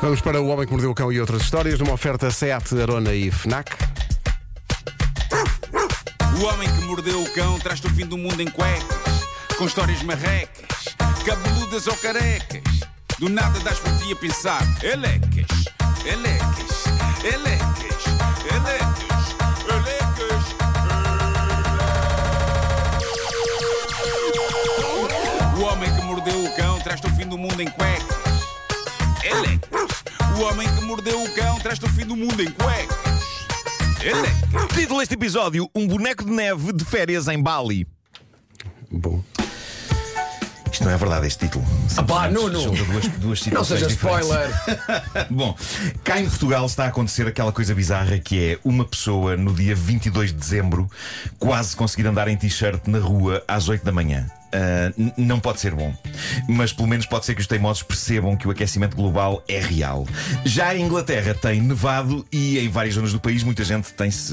Vamos para O Homem que Mordeu o Cão e outras histórias, numa oferta SEAT, Arona e FNAC. O homem que mordeu o cão traz-te o fim do mundo em cuecas, com histórias marrecas, cabeludas ou carecas. Do nada das por ti a pensar, elecas, elecas, elecas, elecas, elecas. O homem que mordeu o cão traz-te o fim do mundo em cuecas, elecas. O homem que mordeu o cão traz-te o fim do mundo em cuecas, elecas. Título deste episódio: Um boneco de neve de férias em Bali. Bom. Isto não é verdade, este título. Ah pá, Nuno! Duas, duas Não seja diferentes. spoiler. Bom, cá em Portugal está a acontecer aquela coisa bizarra que é uma pessoa no dia 22 de dezembro quase conseguir andar em t-shirt na rua às 8 da manhã. N- não pode ser bom, mas pelo menos pode ser que os teimosos percebam que o aquecimento global é real. Já a Inglaterra tem nevado e em várias zonas do país muita gente tem-se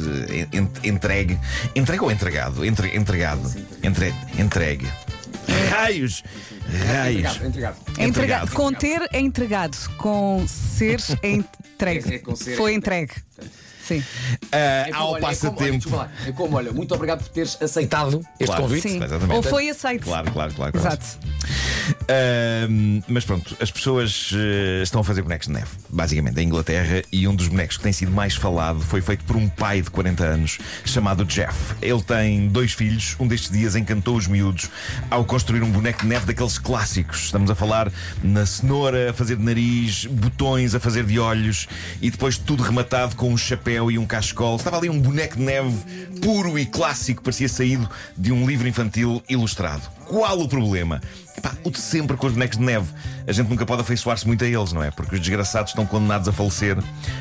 en- entregue. Entregue ou entregado? Entre, entregado. Entre, entregue. Raios! Raios! Entregado, entregado. É entregado. Entregado. Com ter é entregado. Com ser é entregue. É- é com ser Foi entregue. entregue. Sim. Ah, É como, ao olha, é como- olha, passatempo. É como, olha, muito obrigado por teres aceitado este Claro. convite. Sim. exatamente. Ou foi aceito. Claro, claro, claro. claro. Exato. Ahm, mas pronto, as pessoas eh, estão a fazer bonecos de neve, basicamente, em Inglaterra, e um dos bonecos que tem sido mais falado foi feito por um pai de 40 anos chamado Jeff. Ele tem dois filhos, um destes dias encantou os miúdos ao construir um boneco de neve daqueles clássicos. Estamos a falar na cenoura, a fazer de nariz, botões a fazer de olhos e depois tudo rematado com um chapéu e um cachecol. Estava ali um boneco de neve puro e clássico, parecia saído de um livro infantil ilustrado. Qual o problema? Epá, o de sempre com os bonecos de neve. A gente nunca pode afeiçoar-se muito a eles, não é? Porque os desgraçados estão condenados a falecer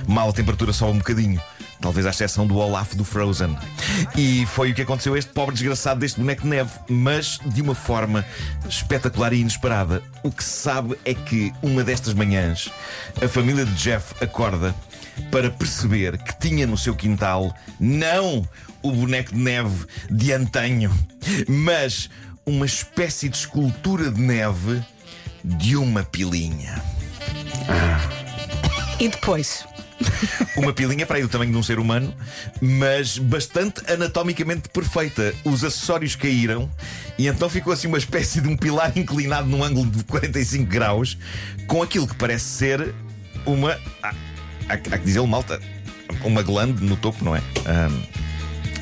mal a temperatura sobe um bocadinho. Talvez à exceção do Olaf do Frozen. E foi o que aconteceu a este pobre desgraçado deste boneco de neve, mas de uma forma espetacular e inesperada. O que se sabe é que uma destas manhãs a família de Jeff acorda para perceber que tinha no seu quintal não o boneco de neve de antanho, mas uma espécie de escultura de neve de uma pilinha. E depois? Uma pilinha para aí do tamanho de um ser humano, mas bastante anatomicamente perfeita. Os acessórios caíram e então ficou assim uma espécie de um pilar inclinado num ângulo de 45 graus, com aquilo que parece ser uma. Há, há, há que dizê-lo, malta. Uma glande no topo, não é? Ahm,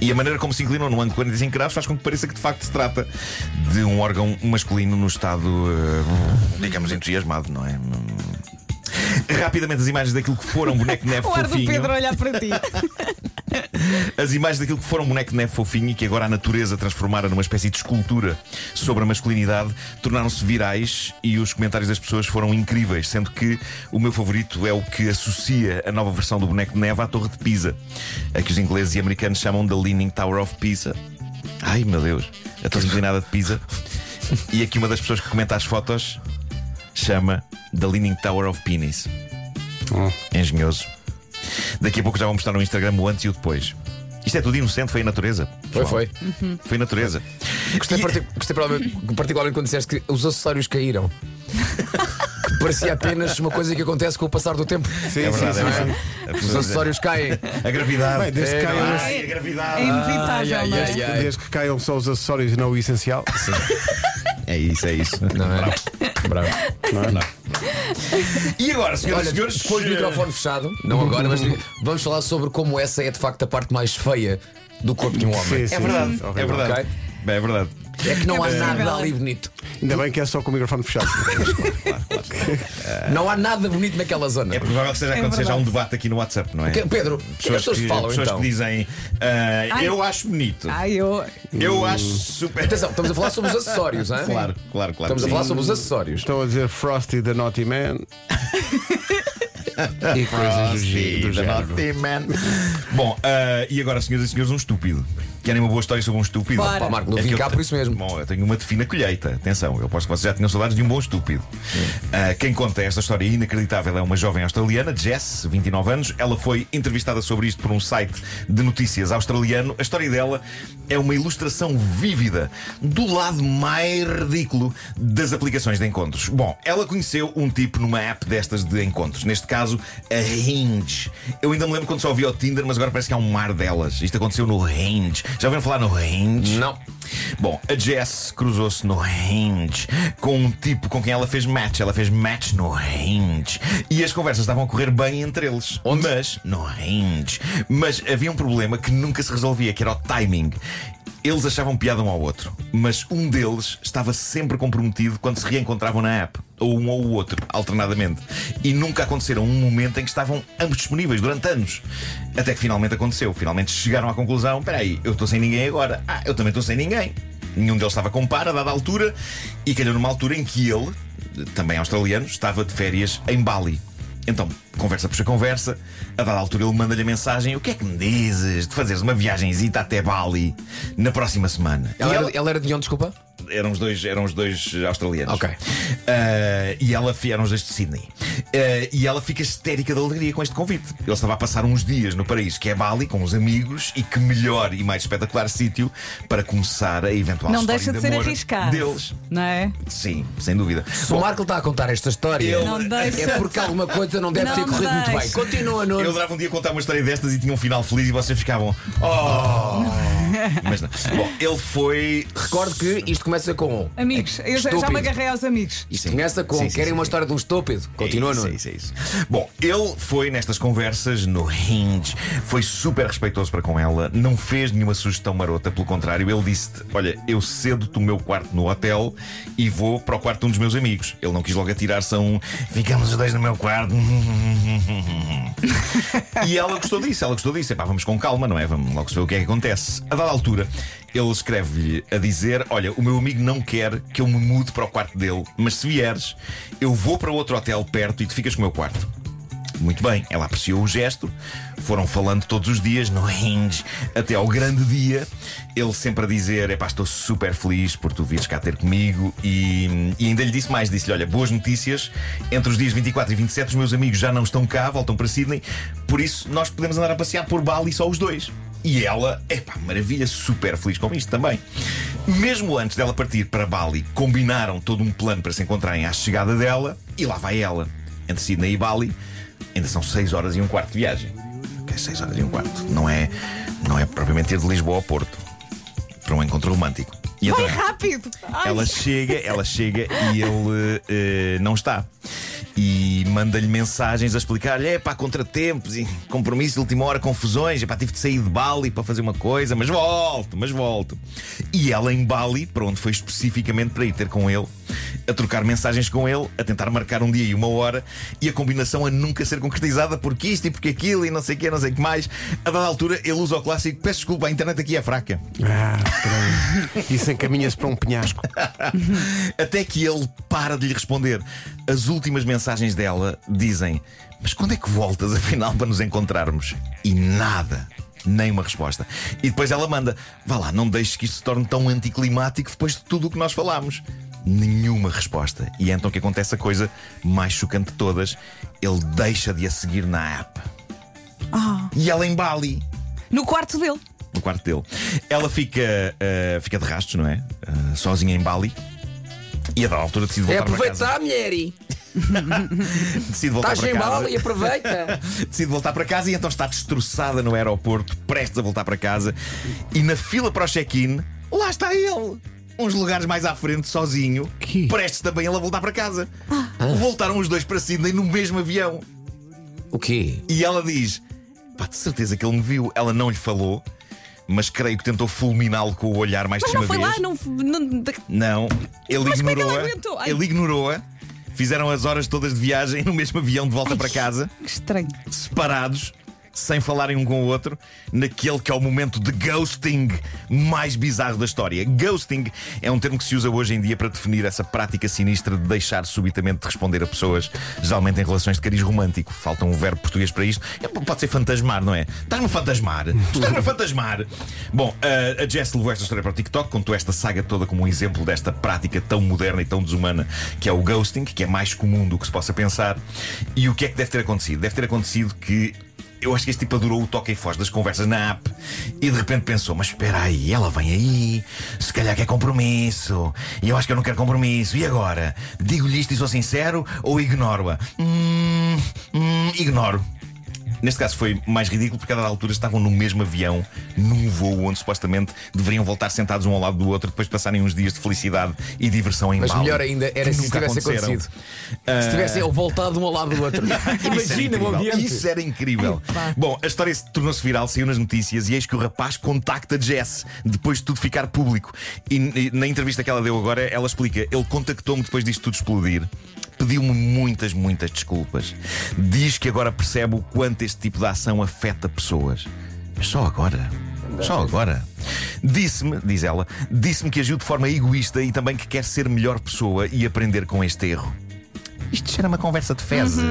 e a maneira como se inclinam num ângulo de 45 graus faz com que pareça que de facto se trata de um órgão masculino no estado, eh, digamos, entusiasmado, não é? Rapidamente as imagens daquilo que foram boneco neve O ar do fofinho. Pedro olhar para ti. As imagens daquilo que foram boneco de neve fofinho e que agora a natureza transformara numa espécie de escultura sobre a masculinidade tornaram-se virais e os comentários das pessoas foram incríveis, sendo que o meu favorito é o que associa a nova versão do boneco de neve à Torre de Pisa, a que os ingleses e americanos chamam de Leaning Tower of Pisa. Ai meu Deus, a Torre Inclinada de Pisa. E aqui uma das pessoas que comenta as fotos chama The Leaning Tower of Penis. Engenhoso. Daqui a pouco já vou mostrar no Instagram o antes e o depois. Isto é tudo inocente, foi a natureza. Foi, pessoal. foi. Foi a natureza. Gostei, E- parti- gostei particularmente, particularmente quando disseste que os acessórios caíram. Que Parecia apenas uma coisa que acontece com o passar do tempo. Sim, É verdade, sim, é sim, verdade. sim. A Os acessórios caem. A gravidade. Bem, desde, que É, caiam, não Ai, a gravidade. É inevitável, Ai, ai, não é? ai, ai. desde que caiam só os acessórios e não o essencial. É isso, é isso. Não é? Bravo. E agora, senhoras Olha, e senhores, depois do microfone fechado, não agora, mas vamos falar sobre como essa é de facto a parte mais feia do corpo de um homem. Sim, É sim, verdade, sim, é verdade. Ok. É verdade. É que não É há nada possível. ali bonito. Ainda bem que é só com o microfone fechado. Não há nada bonito naquela zona. É provável que esteja a É acontecer já um debate aqui no WhatsApp, não é? Que- Pedro, o que é que as pessoas que, falam pessoas então? que dizem ah, Ai. eu acho bonito. Ai, eu. Eu acho super. Atenção, estamos a falar sobre os acessórios, hein? Claro, claro, claro. Estamos a falar sobre os acessórios. Estão a dizer Frosty the Naughty Man. e coisas do, Frosty, gê- do the género. Naughty Man. Bom, ah, e agora, senhoras e senhores, um estúpido. Querem uma boa história sobre um estúpido? Bora. Pá, Marco, não É vim cá por isso mesmo. Bom, eu tenho uma de fina colheita. Atenção, eu aposto que vocês já tinham saudades de um bom estúpido. Ah, quem conta esta história inacreditável é uma jovem australiana, Jess, 29 anos. Ela foi entrevistada sobre isto por um site de notícias australiano. A história dela é uma ilustração vívida do lado mais ridículo das aplicações de encontros. Bom, ela conheceu um tipo numa app destas de encontros. Neste caso, a Hinge. Eu ainda me lembro quando só ouvi o Tinder, mas agora parece que há um mar delas. Isto aconteceu no Hinge. Já ouviram falar no Hinge? Não. Bom, a Jess cruzou-se no Hinge com um tipo com quem ela fez match. Ela fez match no Hinge. E as conversas estavam a correr bem entre eles. Mas, no Hinge. Mas havia um problema que nunca se resolvia, que era o timing. Eles achavam piada um ao outro, mas um deles estava sempre comprometido quando se reencontravam na app, ou um ou o outro, alternadamente. E nunca aconteceram um momento em que estavam ambos disponíveis durante anos. Até que finalmente aconteceu. Finalmente chegaram à conclusão: espera aí, eu estou sem ninguém agora. Ah, eu também estou sem ninguém. Nenhum deles estava com par a dada altura, e calhou numa altura em que ele, também australiano, estava de férias em Bali. Então, conversa puxa conversa, a dada altura ele manda-lhe a mensagem: O que é que me dizes de fazeres uma viagenzita até Bali na próxima semana? Ela, E ela era de onde, desculpa? Eram os dois, eram os dois australianos. Ok. Ah, e ela eram os dois de Sydney. Ah, e ela fica histérica de alegria com este convite. Ele estava a passar uns dias no paraíso que é Bali com os amigos e que melhor e mais espetacular sítio para começar a eventual Não história deixa de de ser amor arriscado. deles. Não é? Sim, sem dúvida. Se o Marco está a contar esta história, deixa. é porque alguma coisa não deve Não ter corrido muito bem. Continua, Nuno. Eu adorava um dia contar uma história destas e tinha um final feliz e vocês ficavam. Oh! Mas não. Bom, ele foi. Recordo que isto começa com. Amigos, eu já, já me agarrei aos amigos. Isto Sim. começa com. Sim, sim, Querem sim, uma sim. história de um estúpido? Continua, é Nuno. É isso, é isso. Bom, ele foi nestas conversas no Hinge, foi super respeitoso para com ela, não fez nenhuma sugestão marota, pelo contrário, ele disse-te: Olha, eu cedo-te o meu quarto no hotel e vou para o quarto de um dos meus amigos. Ele não quis logo atirar-se a um. Ficamos os dois no meu quarto. e ela gostou disso, ela gostou disso. Epá, vamos com calma, não é? Vamos logo ver o que é que acontece. A dada altura, ele escreve-lhe a dizer: Olha, o meu amigo não quer que eu me mude para o quarto dele, mas se vieres, eu vou para outro hotel perto e tu ficas com o meu quarto. Muito bem, ela apreciou o gesto, foram falando todos os dias no Hinge até ao grande dia. Ele sempre a dizer: Epá, estou super feliz por tu vires cá ter comigo. E, e ainda lhe disse mais: disse-lhe, olha, boas notícias. Entre os dias 24 e 27, os meus amigos já não estão cá, voltam para Sydney, por isso nós podemos andar a passear por Bali só os dois. E ela, epá, maravilha, super feliz com isto também. Mesmo antes dela partir para Bali, combinaram todo um plano para se encontrarem à chegada dela, e lá vai ela. Entre Sydney e Bali, ainda são 6 horas e um quarto de viagem. Ok, 6 horas e um quarto. Não é, não é propriamente ir de Lisboa ao Porto para um encontro romântico. E Vai então, rápido! Ai. ela chega, ela chega e ele eh, não está. E manda-lhe mensagens a explicar-lhe: é pá, contratempos e compromissos de última hora, confusões. É pá, tive de sair de Bali para fazer uma coisa, mas volto, mas volto. E ela em Bali, para onde foi especificamente para ir ter com ele, a trocar mensagens com ele, a tentar marcar um dia e uma hora e a combinação a nunca ser concretizada porque isto e porque aquilo e não sei o que, não sei o que mais. A dada altura, ele usa o clássico: peço desculpa, a internet aqui é fraca. Ah. Isso encaminha-se para um penhasco. Até que ele para de lhe responder. As últimas mensagens dela dizem: Mas quando é que voltas afinal para nos encontrarmos? E nada. Nem uma resposta. E depois ela manda: Vá lá, não deixes que isto se torne tão anticlimático depois de tudo o que nós falámos. Nenhuma resposta. E é então que acontece a coisa mais chocante de todas: ele deixa de a seguir na app. Ah, E ela em Bali no quarto dele. no quarto dele. Ela fica, eh, fica de rastos, não é? Eh, sozinha em Bali. E a dada altura decide É voltar para casa. aproveitar, mulher. e Decide voltar Estás para em casa. bala e aproveita. Decide voltar para casa e então está destroçada no aeroporto, prestes a voltar para casa. E na fila para o check-in, lá está ele. Uns lugares mais à frente, sozinho, Que? prestes também ele a voltar para casa. Voltaram os dois para Sydney no mesmo avião. o quê? E ela diz: Pá, de certeza que ele me viu. Ela não lhe falou, mas creio que tentou fulminá-lo com o olhar mais Mas de não uma foi vez. lá, não. não Não, ele é ignorou-a. ela? Ai. Ele ignorou-a. Fizeram as horas todas de viagem no mesmo avião de volta para casa, que estranho. separados. Sem falarem um com o outro, naquele que é o momento de ghosting mais bizarro da história. Ghosting é um termo que se usa hoje em dia para definir essa prática sinistra de deixar subitamente de responder a pessoas, geralmente em relações de cariz romântico. Falta um verbo português para isto. É, Pode ser fantasmar, não é? Estás-me a fantasmar. Estás-me a fantasmar. Bom, a- a Jess levou esta história para o TikTok, contou esta saga toda como um exemplo desta prática tão moderna e tão desumana que é o ghosting, que é mais comum do que se possa pensar. E o que é que deve ter acontecido? Deve ter acontecido que eu acho que este tipo adorou o toque e foz das conversas na app e de repente pensou: Mas espera aí, ela vem aí, se calhar quer compromisso. E eu acho que eu não quero compromisso. E agora? Digo-lhe isto e sou sincero ou ignoro-a? Hum, hum, ignoro. Neste caso foi mais ridículo porque a dada altura estavam no mesmo avião, num voo onde supostamente deveriam voltar sentados um ao lado do outro depois de passarem uns dias de felicidade e diversão em Mas Bali, melhor ainda era se nunca tivesse acontecido. Se tivesse voltado um ao lado do outro. Imagina o ambiente. Isso era incrível. Bom, a história se tornou-se viral, saiu nas notícias e eis que o rapaz contacta Jess depois de tudo ficar público. E, e na entrevista que ela deu agora, ela explica: ele contactou-me depois disto tudo explodir. Pediu-me muitas, muitas desculpas. Diz que agora percebe o quanto este tipo de ação afeta pessoas. Mas só agora. Só agora. Disse-me, diz ela, disse-me que agiu de forma egoísta e também que quer ser melhor pessoa e aprender com este erro. Isto cheira uma conversa de fezes.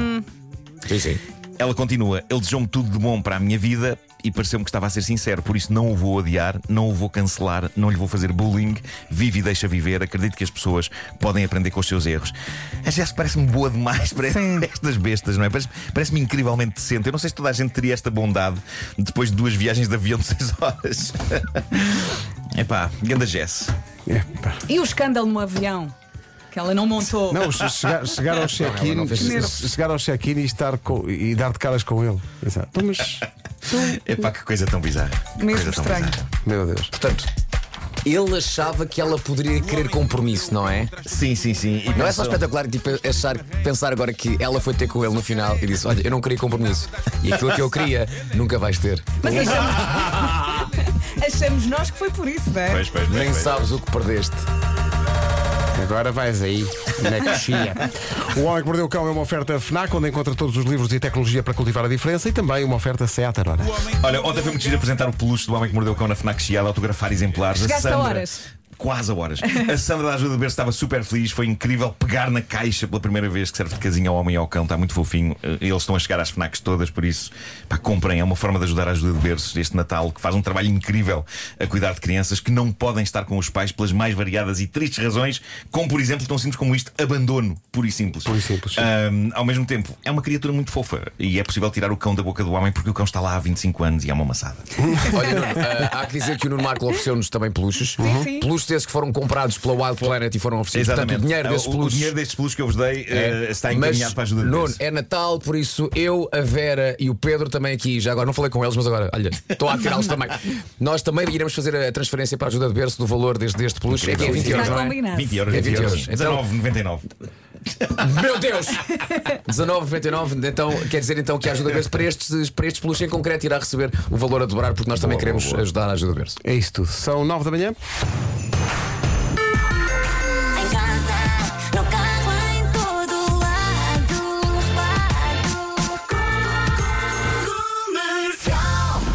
Sim, sim. Ela continua: Ele desejou-me tudo de bom para a minha vida e pareceu-me que estava a ser sincero, por isso não o vou odiar, não o vou cancelar, não lhe vou fazer bullying. Vive e deixa viver. Acredito que as pessoas podem aprender com os seus erros. A Jess parece-me boa demais para estas bestas, não é? Parece- Parece-me incrivelmente decente. Eu não sei se toda a gente teria esta bondade depois de duas viagens de avião de 6 horas. Epá, ganda Jess. É, pá. E o escândalo no avião? Que ela não montou. Não, che- chegar, chegar ao check-in não chegar ao check-in e, estar com- e dar de caras com ele. Exato. Então, mas, Epá, que coisa tão bizarra. Que Mesmo coisa tão estranho. bizarra. meu Deus. Portanto, ele achava que ela poderia querer compromisso, não é? Sim, sim, sim. E Não é só pensou- espetacular tipo, achar, pensar agora que ela foi ter com ele no final e disse: Olha, eu não queria compromisso. E aquilo que eu queria, nunca vais ter. Mas achamos... achamos nós que foi por isso, não é? Pois, pois, pois, Nem pois. sabes o que perdeste. Agora vais aí, na coxinha. O Homem que Mordeu o Cão é uma oferta FNAC, onde encontra todos os livros e tecnologia para cultivar a diferença e também uma oferta Seat Arona. Olha, ontem foi muito giro apresentar o peluche do homem que mordeu o cão na Fnac Chiado, autografar exemplares. Chegaste a Sandra, horas. Quase a horas. A Sandra da Ajuda de Berço estava super feliz. Foi incrível pegar na caixa pela primeira vez que serve de casinha ao homem e ao cão. Está muito fofinho. Eh, Eles estão a chegar às Fnacs todas, por isso, pá, comprem. É uma forma de ajudar a Ajuda de Berço este Natal, que faz um trabalho incrível a cuidar de crianças que não podem estar com os pais pelas mais variadas e tristes razões, como por exemplo, tão simples como isto: abandono, puro e simples. Puro e simples, sim. Ahm, ao mesmo tempo, é uma criatura muito fofa e é possível tirar o cão da boca do homem porque o cão está lá há 25 anos e é uma maçada. Olha, Nuno, ah, há que dizer que o Nuno Marco ofereceu-nos também peluches. sim. Peluches esses que foram comprados pela Wild Planet e foram oferecidos. Portanto, o dinheiro desses o, o peluches. dinheiro destes peluches que eu vos dei É, eh, está encaminhado mas, para a ajuda de Nuno, é Natal, por isso eu, a Vera e o Pedro também aqui. Já agora não falei com eles, mas agora, olha, estou a tirá-los também. Nós também iremos fazer a transferência para a ajuda de berço do valor desde deste peluche. É que é 20 euros, não é? combinado. 20 euros, É 20 20 euros. euros. Então- 19,99. Meu Deus! 19,99. Então, quer dizer então que a ajuda de berço para estes, para estes peluches em concreto irá receber o valor a dobrar, porque nós também Boa, queremos boa, boa. ajudar a ajuda de berço. É isso tudo. São nove da manhã.